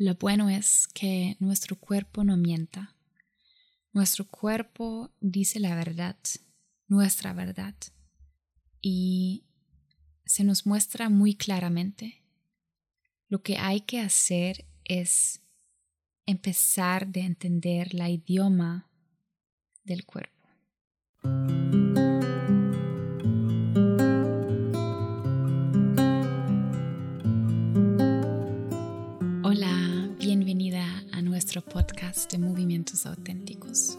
Lo bueno es que nuestro cuerpo no mienta. Nuestro cuerpo dice la verdad, nuestra verdad, y se nos muestra muy claramente. Lo que hay que hacer es empezar de entender la idioma del cuerpo. Podcast de Movimientos Auténticos.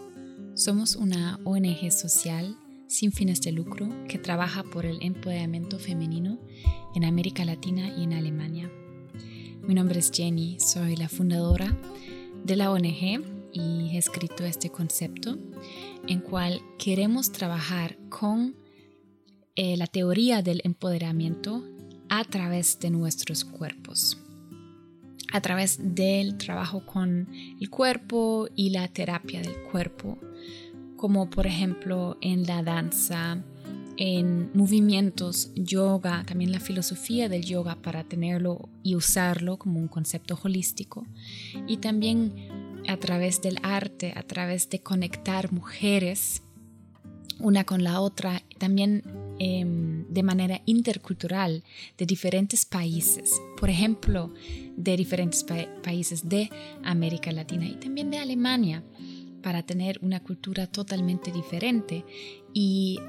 Somos una ONG social sin fines de lucro que trabaja por el empoderamiento femenino en América Latina y en Alemania. Mi nombre es Jenny, soy la fundadora de la ONG y he escrito este concepto en cual queremos trabajar con eh, la teoría del empoderamiento a través de nuestros cuerpos a través del trabajo con el cuerpo y la terapia del cuerpo, como por ejemplo en la danza, en movimientos, yoga, también la filosofía del yoga para tenerlo y usarlo como un concepto holístico, y también a través del arte, a través de conectar mujeres una con la otra, también em, de manera intercultural de diferentes países, por ejemplo, de diferentes países de América Latina y también de Alemania, para tener una cultura totalmente diferente y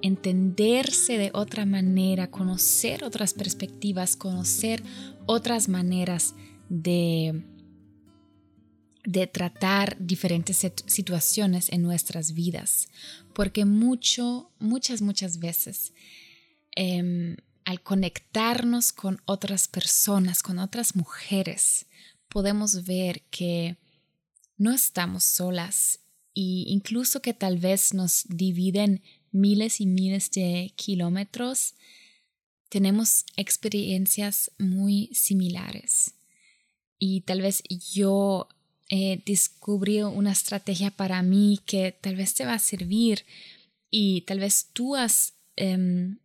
entenderse de otra manera, conocer otras perspectivas, conocer otras maneras de de tratar diferentes situaciones en nuestras vidas, porque mucho, muchas, muchas veces em, al conectarnos con otras personas, con otras mujeres, podemos ver que no estamos solas e incluso que tal vez nos dividen miles y miles de kilómetros, tenemos experiencias muy similares. Y tal vez yo eh, descubrí una estrategia para mí que tal vez te va a servir y tal vez tú has em,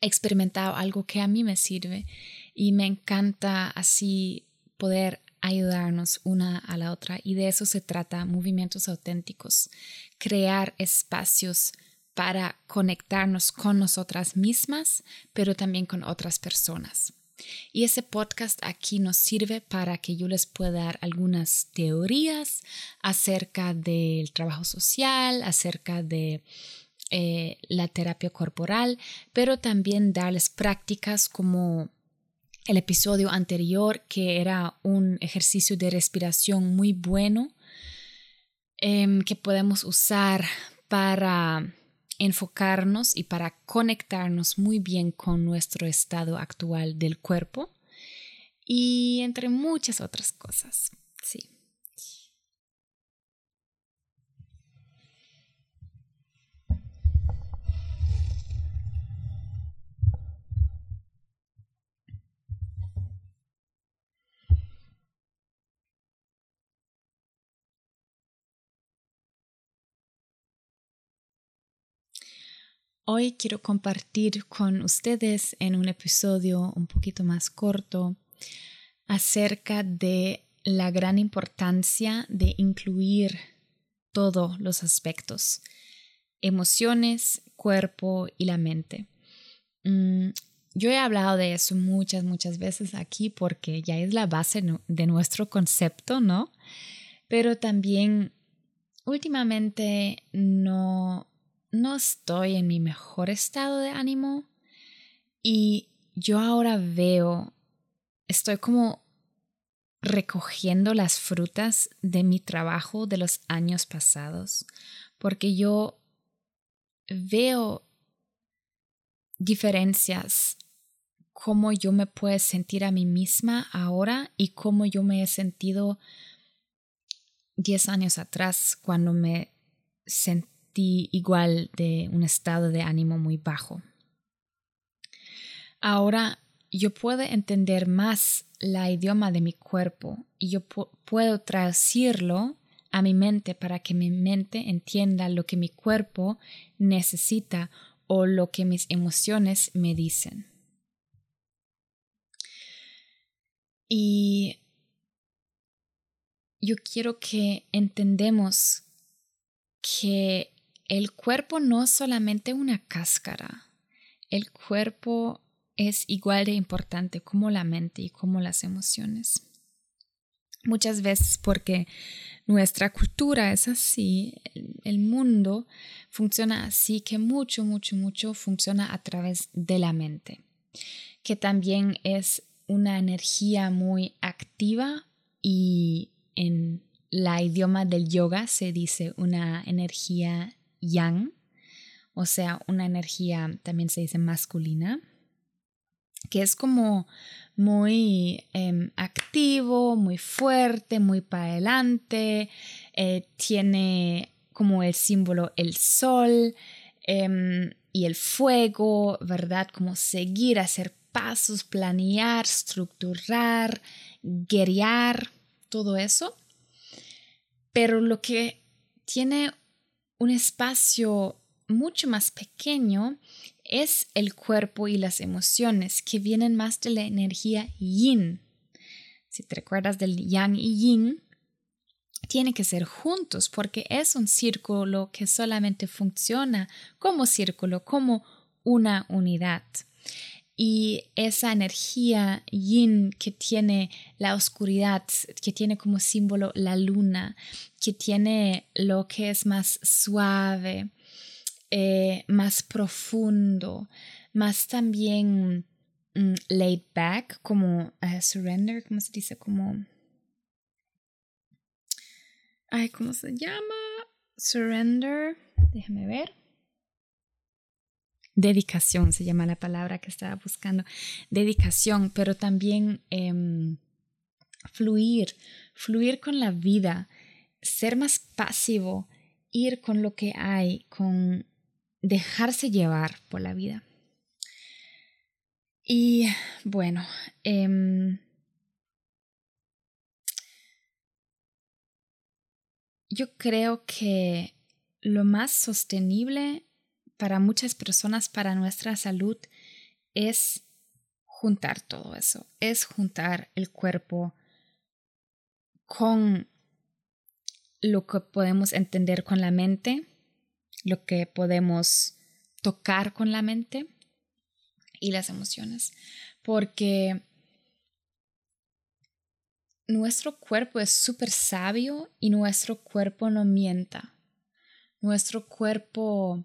experimentado algo que a mí me sirve y me encanta así poder ayudarnos una a la otra y de eso se trata movimientos auténticos, crear espacios para conectarnos con nosotras mismas, pero también con otras personas. Y ese podcast aquí nos sirve para que yo les pueda dar algunas teorías acerca del trabajo social, acerca de eh, la terapia corporal, pero también darles prácticas como el episodio anterior, que era un ejercicio de respiración muy bueno em, que podemos usar para enfocarnos y para conectarnos muy bien con nuestro estado actual del cuerpo y entre muchas otras cosas. Sí. Hoy quiero compartir con ustedes en un episodio un poquito más corto acerca de la gran importancia de incluir todos los aspectos, emociones, cuerpo y la mente. Mm, yo he hablado de eso muchas, muchas veces aquí porque ya es la base de nuestro concepto, ¿no? Pero también últimamente no no estoy en mi mejor estado de ánimo y yo ahora veo, estoy como recogiendo las frutas de mi trabajo de los años pasados, porque yo veo diferencias, cómo yo me puedo sentir a mí misma ahora y cómo yo me he sentido 10 años atrás cuando me sentí igual de un estado de ánimo muy bajo. Ahora yo puedo entender más la idioma de mi cuerpo y yo puedo traducirlo a mi mente para que mi mente entienda lo que mi cuerpo necesita o lo que mis emociones me dicen. Y yo quiero que entendemos que el cuerpo no es solamente una cáscara, el cuerpo es igual de importante como la mente y como las emociones. Muchas veces porque nuestra cultura es así, el, mundo funciona así, que mucho, mucho, mucho funciona a través de la mente, que también es una energía muy activa y en la idioma del yoga se dice una energía yang, o sea, una energía también se dice masculina, que es como muy em, activo, muy fuerte, muy para adelante, eh, tiene como el símbolo el sol em, y el fuego, ¿verdad? Como seguir, hacer pasos, planear, estructurar, guiar, todo eso. Pero lo que tiene un espacio mucho más pequeño es el cuerpo y las emociones que vienen más de la energía yin. Si te recuerdas del yang y yin, tiene que ser juntos porque es un círculo que solamente funciona como círculo, como una unidad. Y esa energía yin que tiene la oscuridad, que tiene como símbolo la luna, que tiene lo que es más suave, eh, más profundo, más también mm, laid back, como eh, surrender, ¿cómo se dice? Como... Ay, ¿cómo se llama? Surrender, déjame ver. Dedicación se llama la palabra que estaba buscando. Dedicación, pero también em, fluir, fluir con la vida, ser más pasivo, ir con lo que hay, con dejarse llevar por la vida. Y bueno, em, yo creo que lo más sostenible para muchas personas, para nuestra salud, es juntar todo eso, es juntar el cuerpo con lo que podemos entender con la mente lo que podemos tocar con la mente y las emociones, porque nuestro cuerpo es súper sabio y nuestro cuerpo no mienta. Nuestro cuerpo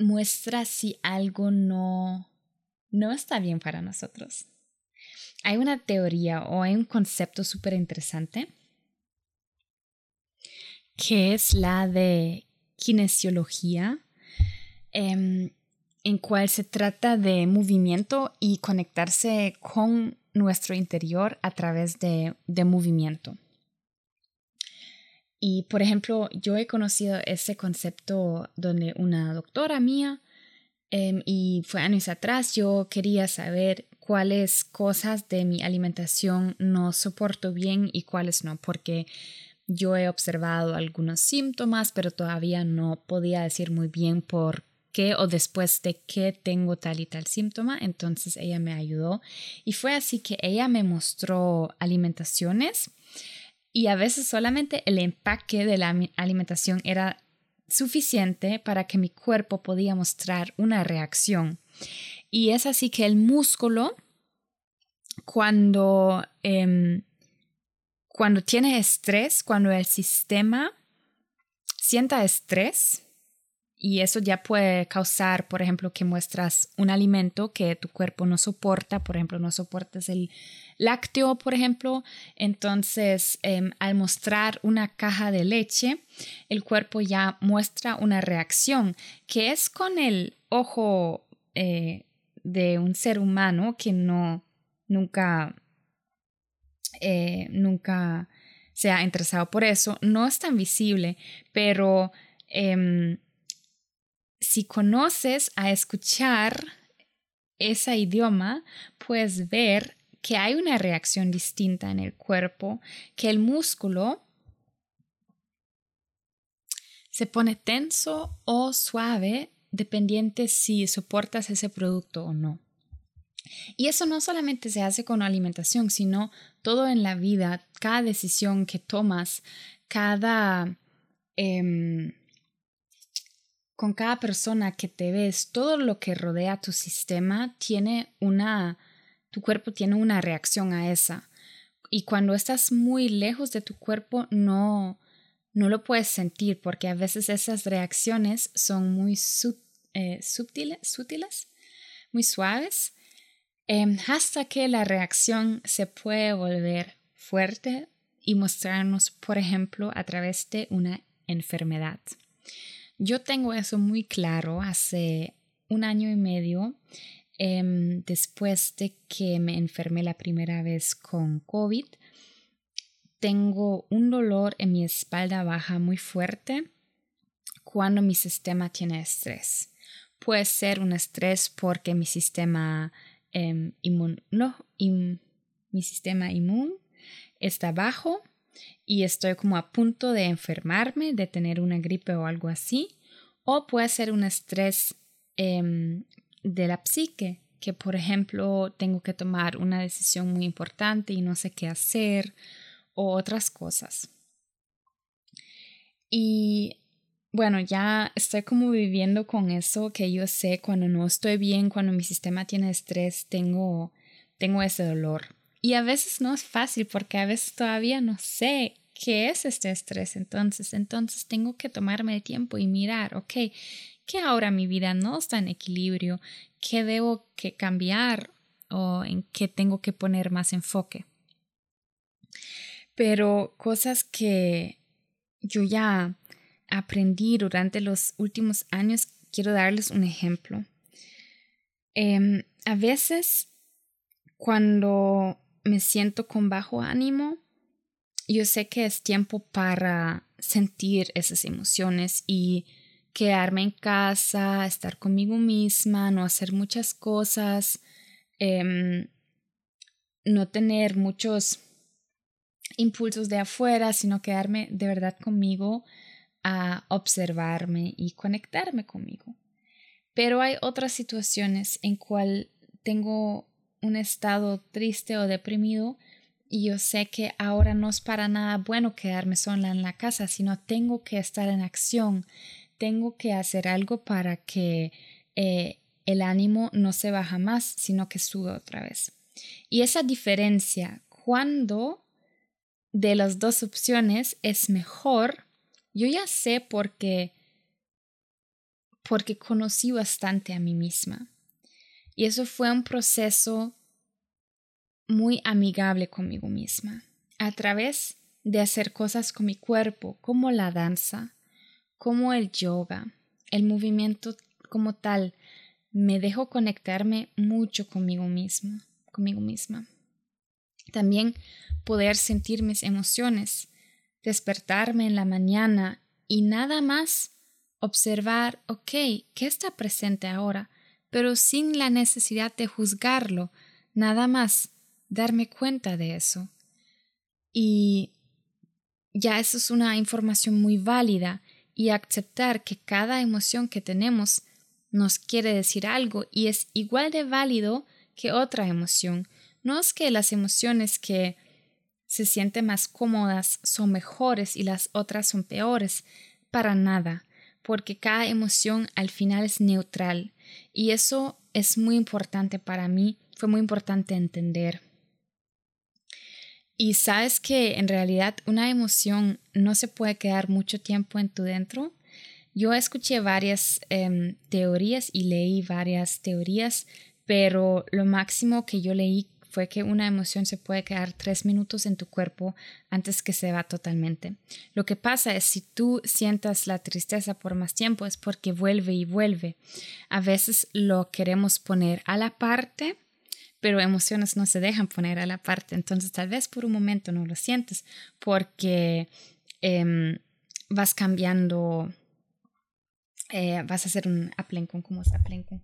muestra si algo no, no está bien para nosotros. Hay una teoría o hay un concepto súper interesante que es la de kinesiología, em, en cual se trata de movimiento y conectarse con nuestro interior a través de, movimiento. Y por ejemplo, yo he conocido ese concepto donde una doctora mía, em, y fue años atrás, yo quería saber cuáles cosas de mi alimentación no soporto bien y cuáles no, porque yo he observado algunos síntomas, pero todavía no podía decir muy bien por qué o después de qué tengo tal y tal síntoma. Entonces ella me ayudó y fue así que ella me mostró alimentaciones y a veces solamente el empaque de la alimentación era suficiente para que mi cuerpo podía mostrar una reacción. Y es así que el músculo, cuando em, cuando tiene estrés, cuando el sistema sienta estrés, y eso ya puede causar, por ejemplo, que muestras un alimento que tu cuerpo no soporta, por ejemplo, no soportas el lácteo, por ejemplo, entonces em, al mostrar una caja de leche, el cuerpo ya muestra una reacción que es con el ojo eh, de un ser humano que no nunca eh, nunca se ha interesado por eso, no es tan visible, pero em, si conoces a escuchar ese idioma, puedes ver que hay una reacción distinta en el cuerpo, que el músculo se pone tenso o suave dependiente si soportas ese producto o no. Y eso no solamente se hace con alimentación, sino todo en la vida, cada decisión que tomas, cada... Em, con cada persona que te ves, todo lo que rodea tu sistema tiene una, tu cuerpo tiene una reacción a esa. Y cuando estás muy lejos de tu cuerpo, no, no lo puedes sentir porque a veces esas reacciones son muy eh, sutiles, muy suaves Em, hasta que la reacción se puede volver fuerte y mostrarnos, por ejemplo, a través de una enfermedad. Yo tengo eso muy claro hace un año y medio, em, después de que me enfermé la primera vez con COVID. Tengo un dolor en mi espalda baja muy fuerte cuando mi sistema tiene estrés. Puede ser un estrés porque mi sistema Em, no, mi sistema inmune está bajo y estoy como a punto de enfermarme, de tener una gripe o algo así. O puede ser un estrés em, de la psique, que por ejemplo tengo que tomar una decisión muy importante y no sé qué hacer o otras cosas. Y bueno, ya estoy como viviendo con eso que yo sé cuando no estoy bien, cuando mi sistema tiene estrés, tengo, tengo ese dolor. Y a veces no es fácil porque a veces todavía no sé qué es este estrés. Entonces, entonces tengo que tomarme el tiempo y mirar, ok, que ahora mi vida no está en equilibrio, qué debo que cambiar o en qué tengo que poner más enfoque. Pero cosas que yo ya aprendí durante los últimos años, quiero darles un ejemplo. Em, a veces, cuando me siento con bajo ánimo, yo sé que es tiempo para sentir esas emociones y quedarme en casa, estar conmigo misma, no hacer muchas cosas, em, no tener muchos impulsos de afuera, sino quedarme de verdad conmigo a observarme y conectarme conmigo. Pero hay otras situaciones en cual tengo un estado triste o deprimido y yo sé que ahora no es para nada bueno quedarme sola en la casa, sino tengo que estar en acción, tengo que hacer algo para que eh, el ánimo no se baja más, sino que sube otra vez. Y esa diferencia, cuando de las dos opciones es mejor yo ya sé porque porque conocí bastante a mí misma. Y eso fue un proceso muy amigable conmigo misma, a través de hacer cosas con mi cuerpo, como la danza, como el yoga, el movimiento como tal, me dejó conectarme mucho conmigo misma, conmigo misma. También poder sentir mis emociones, despertarme en la mañana y nada más observar, ok, ¿qué está presente ahora? Pero sin la necesidad de juzgarlo, nada más darme cuenta de eso. Y ya eso es una información muy válida y aceptar que cada emoción que tenemos nos quiere decir algo y es igual de válido que otra emoción. No es que las emociones que se sienten más cómodas son mejores y las otras son peores. Para nada, porque cada emoción al final es neutral y eso es muy importante para mí, fue muy importante entender. Y sabes que en realidad una emoción no se puede quedar mucho tiempo en tu dentro. Yo escuché varias em, teorías y leí varias teorías, pero lo máximo que yo leí fue que una emoción se puede quedar tres minutos en tu cuerpo antes que se va totalmente. Lo que pasa es si tú sientas la tristeza por más tiempo es porque vuelve y vuelve. A veces lo queremos poner a la parte, pero emociones no se dejan poner a la parte. Entonces tal vez por un momento no lo sientes porque em, vas cambiando, eh, vas a hacer un aplencon, ¿cómo es aplencon?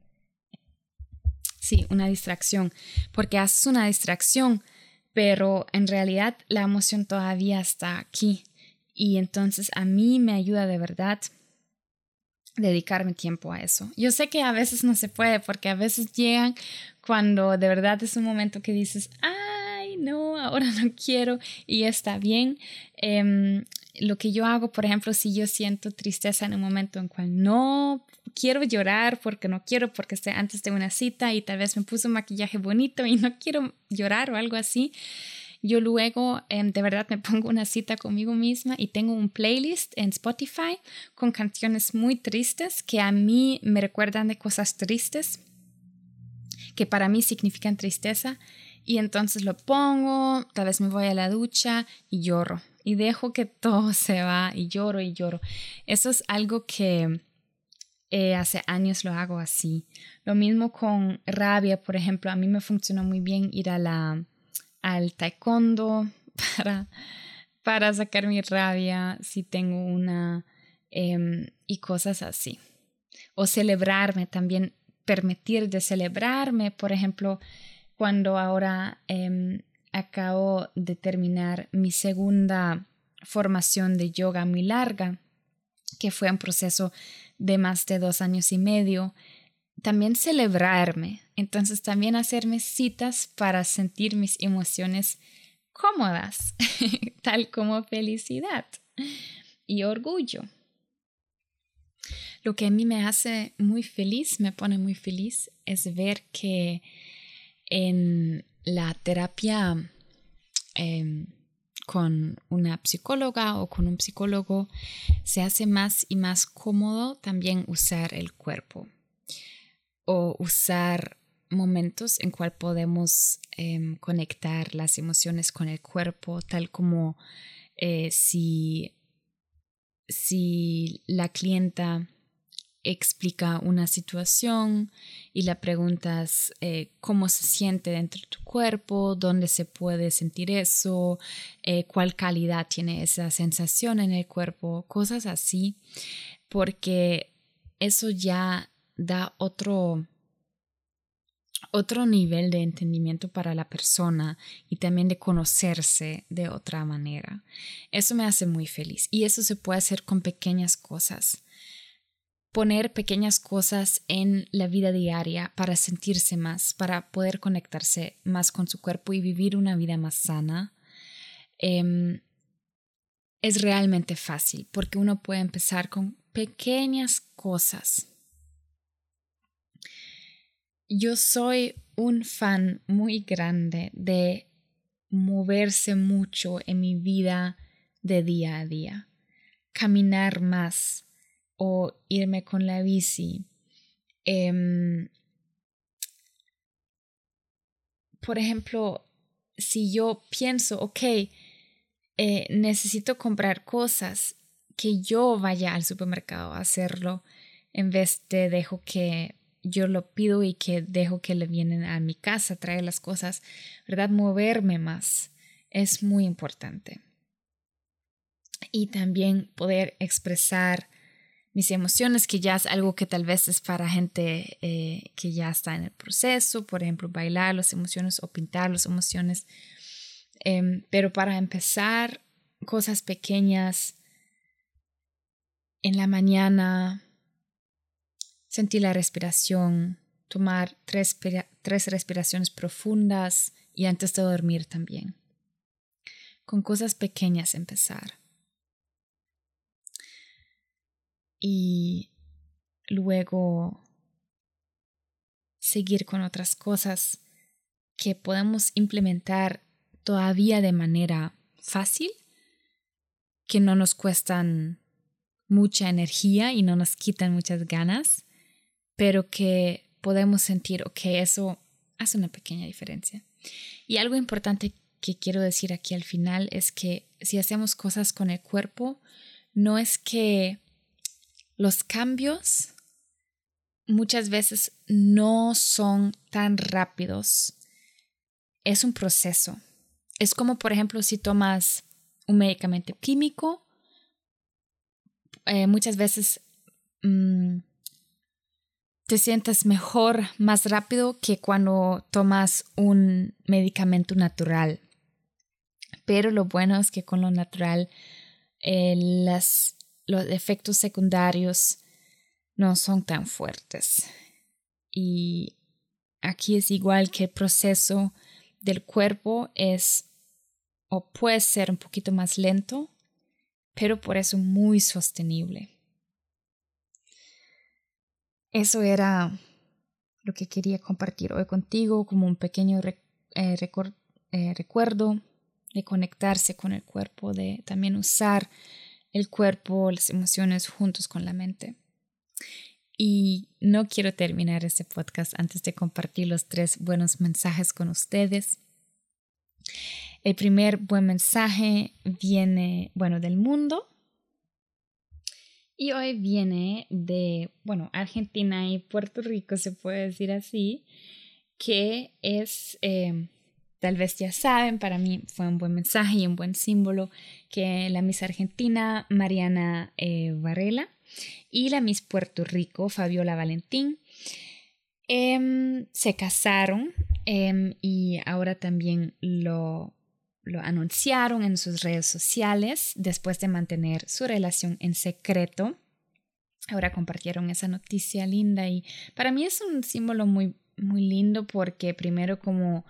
Sí, una distracción, porque haces una distracción, pero en realidad la emoción todavía está aquí. Y entonces a mí me ayuda de verdad dedicarme tiempo a eso. Yo sé que a veces no se puede porque a veces llegan cuando de verdad es un momento que dices, ay, no, ahora no quiero y está bien. Em, lo que yo hago, por ejemplo, si yo siento tristeza en un momento en cual no quiero llorar porque no quiero, porque esté antes de una cita y tal vez me puso un maquillaje bonito y no quiero llorar o algo así, yo luego em, de verdad me pongo una cita conmigo misma y tengo un playlist en Spotify con canciones muy tristes que a mí me recuerdan de cosas tristes, que para mí significan tristeza. Y entonces lo pongo, tal vez me voy a la ducha y lloro. Y dejo que todo se va y lloro y lloro. Eso es algo que eh, hace años lo hago así. Lo mismo con rabia, por ejemplo, a mí me funcionó muy bien ir a la al taekwondo para, para sacar mi rabia si tengo una em, y cosas así. O celebrarme también, permitir de celebrarme, por ejemplo, cuando ahora em, acabo de terminar mi segunda formación de yoga muy larga, que fue un proceso de más de dos años y medio, también celebrarme, entonces también hacerme citas para sentir mis emociones cómodas, tal como felicidad y orgullo. Lo que a mí me hace muy feliz, me pone muy feliz, es ver que en la terapia em, con una psicóloga o con un psicólogo se hace más y más cómodo también usar el cuerpo o usar momentos en cual podemos em, conectar las emociones con el cuerpo, tal como eh, si, si la clienta explica una situación y la preguntas eh, cómo se siente dentro de tu cuerpo, dónde se puede sentir eso, eh, cuál calidad tiene esa sensación en el cuerpo, cosas así, porque eso ya da otro, otro nivel de entendimiento para la persona y también de conocerse de otra manera. Eso me hace muy feliz y eso se puede hacer con pequeñas cosas. Poner pequeñas cosas en la vida diaria para sentirse más, para poder conectarse más con su cuerpo y vivir una vida más sana. Em, es realmente fácil porque uno puede empezar con pequeñas cosas yo soy un fan muy grande de moverse mucho en mi vida de día a día, caminar más o irme con la bici. Em, por ejemplo, si yo pienso, ok, eh, necesito comprar cosas, que yo vaya al supermercado a hacerlo en vez de dejo que yo lo pido y que dejo que le vienen a mi casa, traer las cosas, ¿verdad? Moverme más es muy importante. Y también poder expresar mis emociones, que ya es algo que tal vez es para gente eh, que ya está en el proceso, por ejemplo, bailar las emociones o pintar las emociones. Em, pero para empezar, cosas pequeñas en la mañana, Sentir la respiración, tomar tres, tres respiraciones profundas y antes de dormir también. Con cosas pequeñas empezar. Y luego seguir con otras cosas que podemos implementar todavía de manera fácil, que no nos cuestan mucha energía y no nos quitan muchas ganas pero que podemos sentir, ok, eso hace una pequeña diferencia. Y algo importante que quiero decir aquí al final es que si hacemos cosas con el cuerpo, no es que los cambios muchas veces no son tan rápidos. Es un proceso. Es como, por ejemplo, si tomas un medicamento químico, eh, muchas veces mm, te sientes mejor más rápido que cuando tomas un medicamento natural. Pero lo bueno es que con lo natural eh, los efectos secundarios no son tan fuertes. Y aquí es igual que el proceso del cuerpo es o puede ser un poquito más lento, pero por eso muy sostenible. Eso era lo que quería compartir hoy contigo como un pequeño eh, eh, recuerdo de conectarse con el cuerpo, de también usar el cuerpo, las emociones juntos con la mente. Y no quiero terminar este podcast antes de compartir los tres buenos mensajes con ustedes. El primer buen mensaje viene, bueno, del mundo. Y hoy viene de, bueno, Argentina y Puerto Rico, se puede decir así, que es eh, Tal vez ya saben, para mí fue un buen mensaje y un buen símbolo que la Miss Argentina Mariana eh, Varela y la Miss Puerto Rico Fabiola Valentín em, se casaron em, y ahora también lo, lo anunciaron en sus redes sociales después de mantener su relación en secreto. Ahora compartieron esa noticia linda y para mí es un símbolo muy, muy lindo porque primero como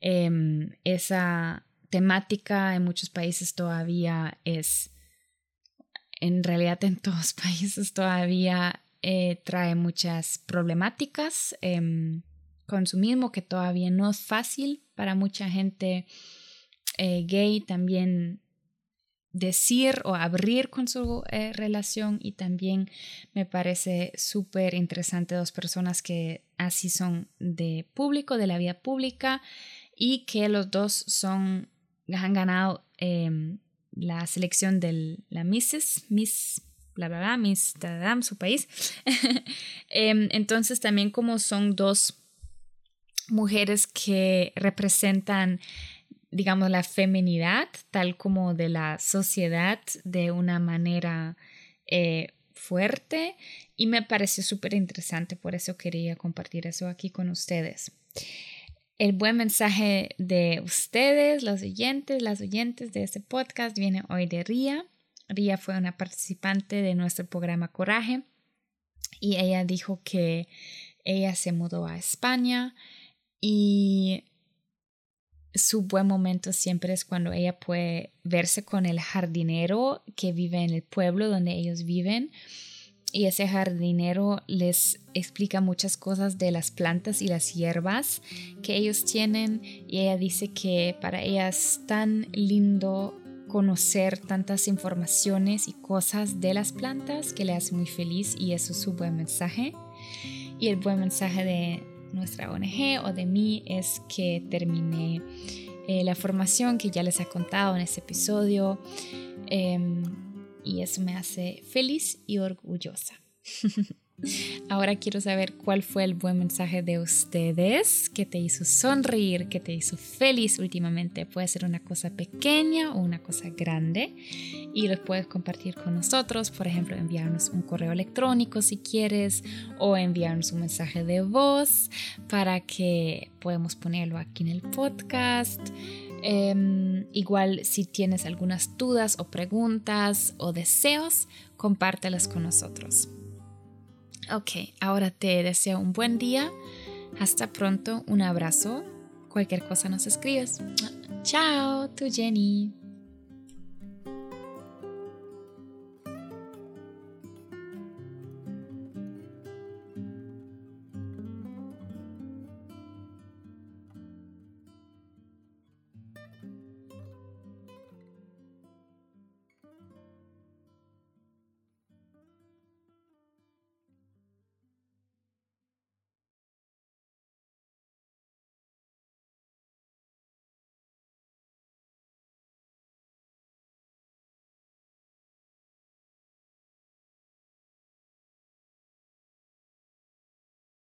Em, esa temática en muchos países todavía es, en realidad en todos países todavía eh, trae muchas problemáticas. Eh, consumismo que todavía no es fácil para mucha gente eh, gay también decir o abrir con su eh, relación y también me parece súper interesante dos personas que así son de público, de la vida pública y que los dos son, han ganado em, la selección de la Misses, Miss, bla, bla, bla, Miss Tadam, su país. Em, entonces también como son dos mujeres que representan digamos, la feminidad, tal como de la sociedad, de una manera eh, fuerte y me pareció súper interesante, por eso quería compartir eso aquí con ustedes el buen mensaje de ustedes, los oyentes, las oyentes de este podcast, viene hoy de Ría. Ría fue una participante de nuestro programa Coraje y ella dijo que ella se mudó a España y su buen momento siempre es cuando ella puede verse con el jardinero que vive en el pueblo donde ellos viven y ese jardinero les explica muchas cosas de las plantas y las hierbas que ellos tienen y ella dice que para ella es tan lindo conocer tantas informaciones y cosas de las plantas que le hace muy feliz y eso es su buen mensaje. Y el buen mensaje de nuestra ONG o de mí es que terminé eh, la formación que ya les he contado en este episodio. Em, y eso me hace feliz y orgullosa. Ahora quiero saber cuál fue el buen mensaje de ustedes que te hizo sonreír, que te hizo feliz últimamente. Puede ser una cosa pequeña o una cosa grande y los puedes compartir con nosotros. Por ejemplo, enviarnos un correo electrónico si quieres o enviarnos un mensaje de voz para que podamos ponerlo aquí en el podcast. Em, igual si tienes algunas dudas o preguntas o deseos, compártelas con nosotros. Ok, ahora te deseo un buen día. Hasta pronto, un abrazo. Cualquier cosa nos escribes. Chao, tu Jenny.